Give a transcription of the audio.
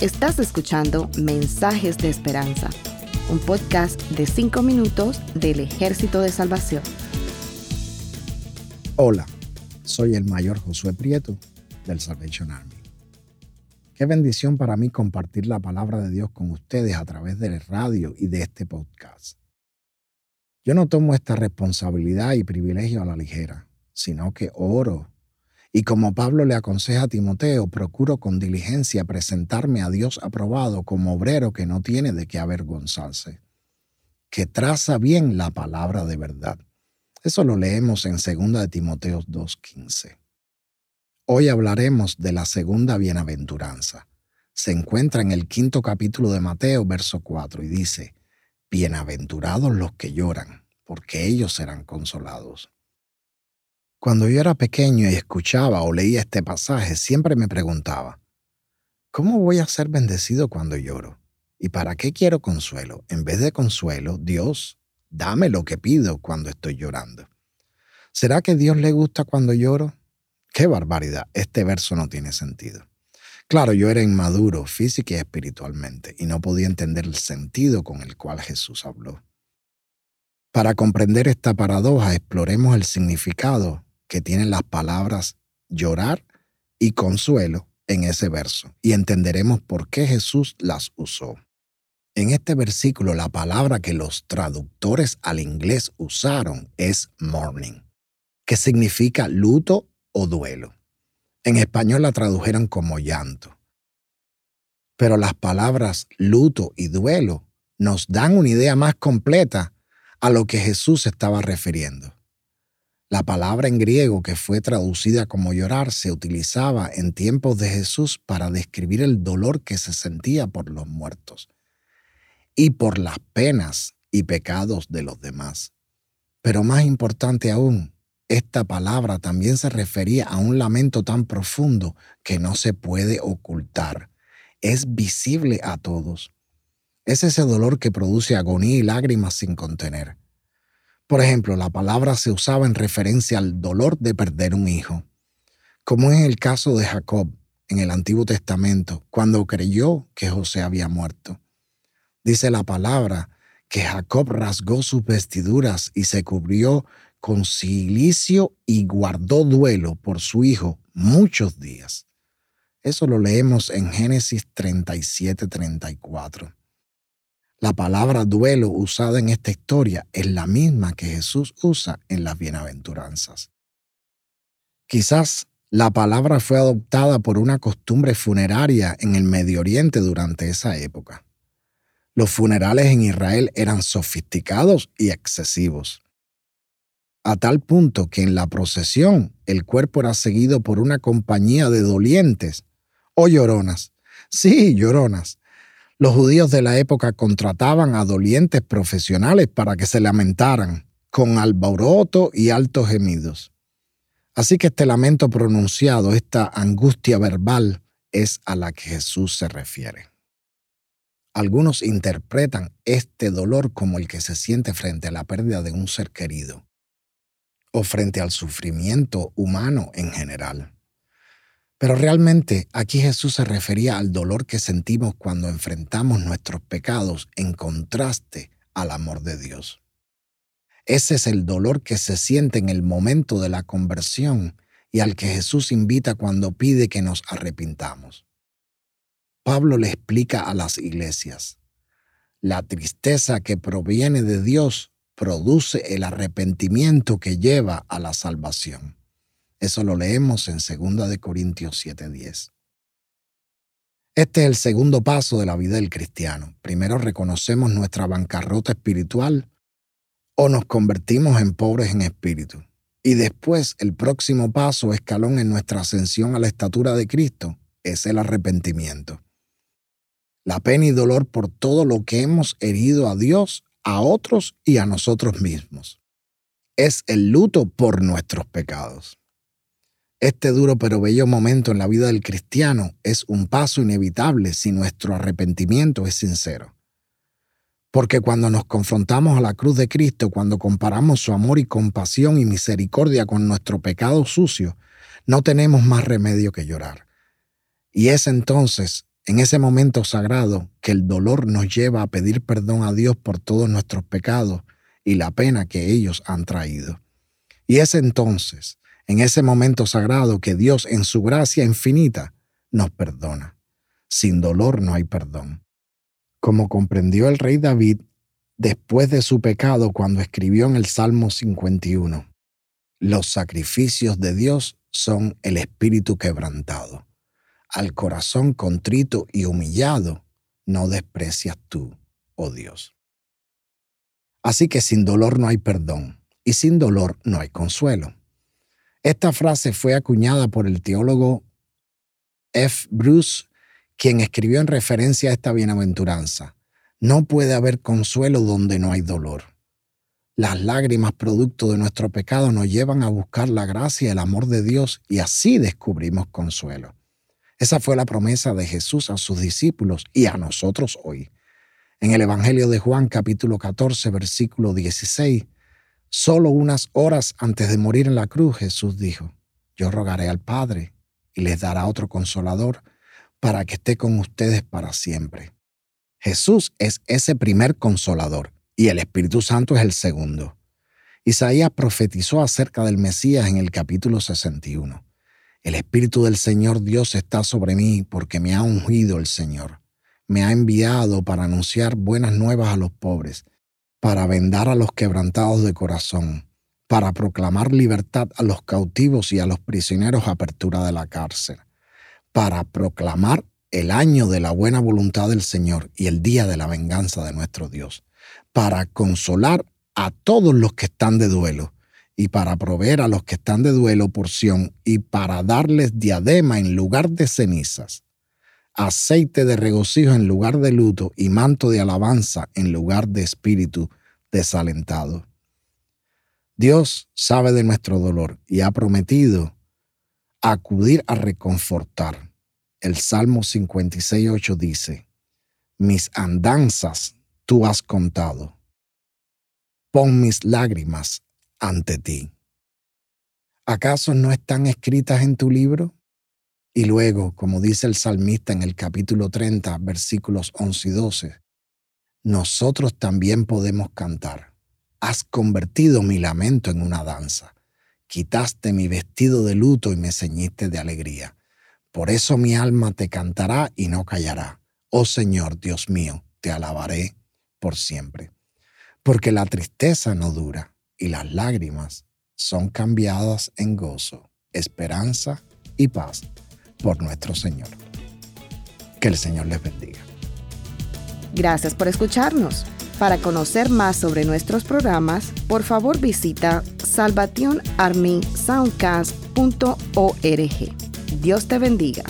Estás escuchando Mensajes de Esperanza, un podcast de 5 minutos del Ejército de Salvación. Hola, soy el mayor Josué Prieto del Salvation Army. Qué bendición para mí compartir la palabra de Dios con ustedes a través del radio y de este podcast. Yo no tomo esta responsabilidad y privilegio a la ligera, sino que oro. Y como Pablo le aconseja a Timoteo, procuro con diligencia presentarme a Dios aprobado como obrero que no tiene de qué avergonzarse, que traza bien la palabra de verdad. Eso lo leemos en 2 de Timoteo 2.15. Hoy hablaremos de la segunda bienaventuranza. Se encuentra en el quinto capítulo de Mateo, verso 4, y dice, Bienaventurados los que lloran, porque ellos serán consolados. Cuando yo era pequeño y escuchaba o leía este pasaje, siempre me preguntaba, ¿cómo voy a ser bendecido cuando lloro? ¿Y para qué quiero consuelo? En vez de consuelo, Dios, dame lo que pido cuando estoy llorando. ¿Será que Dios le gusta cuando lloro? Qué barbaridad, este verso no tiene sentido. Claro, yo era inmaduro física y espiritualmente y no podía entender el sentido con el cual Jesús habló. Para comprender esta paradoja, exploremos el significado que tienen las palabras llorar y consuelo en ese verso y entenderemos por qué Jesús las usó. En este versículo la palabra que los traductores al inglés usaron es mourning, que significa luto o duelo. En español la tradujeron como llanto. Pero las palabras luto y duelo nos dan una idea más completa a lo que Jesús estaba refiriendo. La palabra en griego que fue traducida como llorar se utilizaba en tiempos de Jesús para describir el dolor que se sentía por los muertos y por las penas y pecados de los demás. Pero más importante aún, esta palabra también se refería a un lamento tan profundo que no se puede ocultar. Es visible a todos. Es ese dolor que produce agonía y lágrimas sin contener. Por ejemplo, la palabra se usaba en referencia al dolor de perder un hijo, como es el caso de Jacob en el Antiguo Testamento, cuando creyó que José había muerto. Dice la palabra que Jacob rasgó sus vestiduras y se cubrió con silicio y guardó duelo por su hijo muchos días. Eso lo leemos en Génesis 37, 34. La palabra duelo usada en esta historia es la misma que Jesús usa en las bienaventuranzas. Quizás la palabra fue adoptada por una costumbre funeraria en el Medio Oriente durante esa época. Los funerales en Israel eran sofisticados y excesivos a tal punto que en la procesión el cuerpo era seguido por una compañía de dolientes o lloronas. Sí, lloronas. Los judíos de la época contrataban a dolientes profesionales para que se lamentaran, con alboroto y altos gemidos. Así que este lamento pronunciado, esta angustia verbal, es a la que Jesús se refiere. Algunos interpretan este dolor como el que se siente frente a la pérdida de un ser querido o frente al sufrimiento humano en general. Pero realmente aquí Jesús se refería al dolor que sentimos cuando enfrentamos nuestros pecados en contraste al amor de Dios. Ese es el dolor que se siente en el momento de la conversión y al que Jesús invita cuando pide que nos arrepintamos. Pablo le explica a las iglesias, la tristeza que proviene de Dios produce el arrepentimiento que lleva a la salvación. Eso lo leemos en 2 de Corintios 7:10. Este es el segundo paso de la vida del cristiano. Primero reconocemos nuestra bancarrota espiritual o nos convertimos en pobres en espíritu. Y después el próximo paso, escalón en nuestra ascensión a la estatura de Cristo, es el arrepentimiento. La pena y dolor por todo lo que hemos herido a Dios a otros y a nosotros mismos. Es el luto por nuestros pecados. Este duro pero bello momento en la vida del cristiano es un paso inevitable si nuestro arrepentimiento es sincero. Porque cuando nos confrontamos a la cruz de Cristo, cuando comparamos su amor y compasión y misericordia con nuestro pecado sucio, no tenemos más remedio que llorar. Y es entonces, en ese momento sagrado, que el dolor nos lleva a pedir perdón a Dios por todos nuestros pecados y la pena que ellos han traído. Y es entonces, en ese momento sagrado, que Dios en su gracia infinita nos perdona. Sin dolor no hay perdón. Como comprendió el rey David después de su pecado cuando escribió en el Salmo 51, los sacrificios de Dios son el espíritu quebrantado. Al corazón contrito y humillado no desprecias tú, oh Dios. Así que sin dolor no hay perdón y sin dolor no hay consuelo. Esta frase fue acuñada por el teólogo F. Bruce, quien escribió en referencia a esta bienaventuranza. No puede haber consuelo donde no hay dolor. Las lágrimas producto de nuestro pecado nos llevan a buscar la gracia y el amor de Dios y así descubrimos consuelo. Esa fue la promesa de Jesús a sus discípulos y a nosotros hoy. En el Evangelio de Juan capítulo 14 versículo 16, solo unas horas antes de morir en la cruz, Jesús dijo, yo rogaré al Padre y les dará otro consolador para que esté con ustedes para siempre. Jesús es ese primer consolador y el Espíritu Santo es el segundo. Isaías profetizó acerca del Mesías en el capítulo 61. El Espíritu del Señor Dios está sobre mí porque me ha ungido el Señor. Me ha enviado para anunciar buenas nuevas a los pobres, para vendar a los quebrantados de corazón, para proclamar libertad a los cautivos y a los prisioneros apertura de la cárcel, para proclamar el año de la buena voluntad del Señor y el día de la venganza de nuestro Dios para consolar a todos los que están de duelo y para proveer a los que están de duelo porción y para darles diadema en lugar de cenizas, aceite de regocijo en lugar de luto y manto de alabanza en lugar de espíritu desalentado. Dios sabe de nuestro dolor y ha prometido acudir a reconfortar. El Salmo 56.8 dice, mis andanzas tú has contado. Pon mis lágrimas ante ti. ¿Acaso no están escritas en tu libro? Y luego, como dice el salmista en el capítulo 30, versículos 11 y 12, nosotros también podemos cantar. Has convertido mi lamento en una danza. Quitaste mi vestido de luto y me ceñiste de alegría. Por eso mi alma te cantará y no callará. Oh Señor, Dios mío, te alabaré por siempre. Porque la tristeza no dura y las lágrimas son cambiadas en gozo, esperanza y paz por nuestro Señor. Que el Señor les bendiga. Gracias por escucharnos. Para conocer más sobre nuestros programas, por favor visita salvationarmysoundcast.org. Dios te bendiga.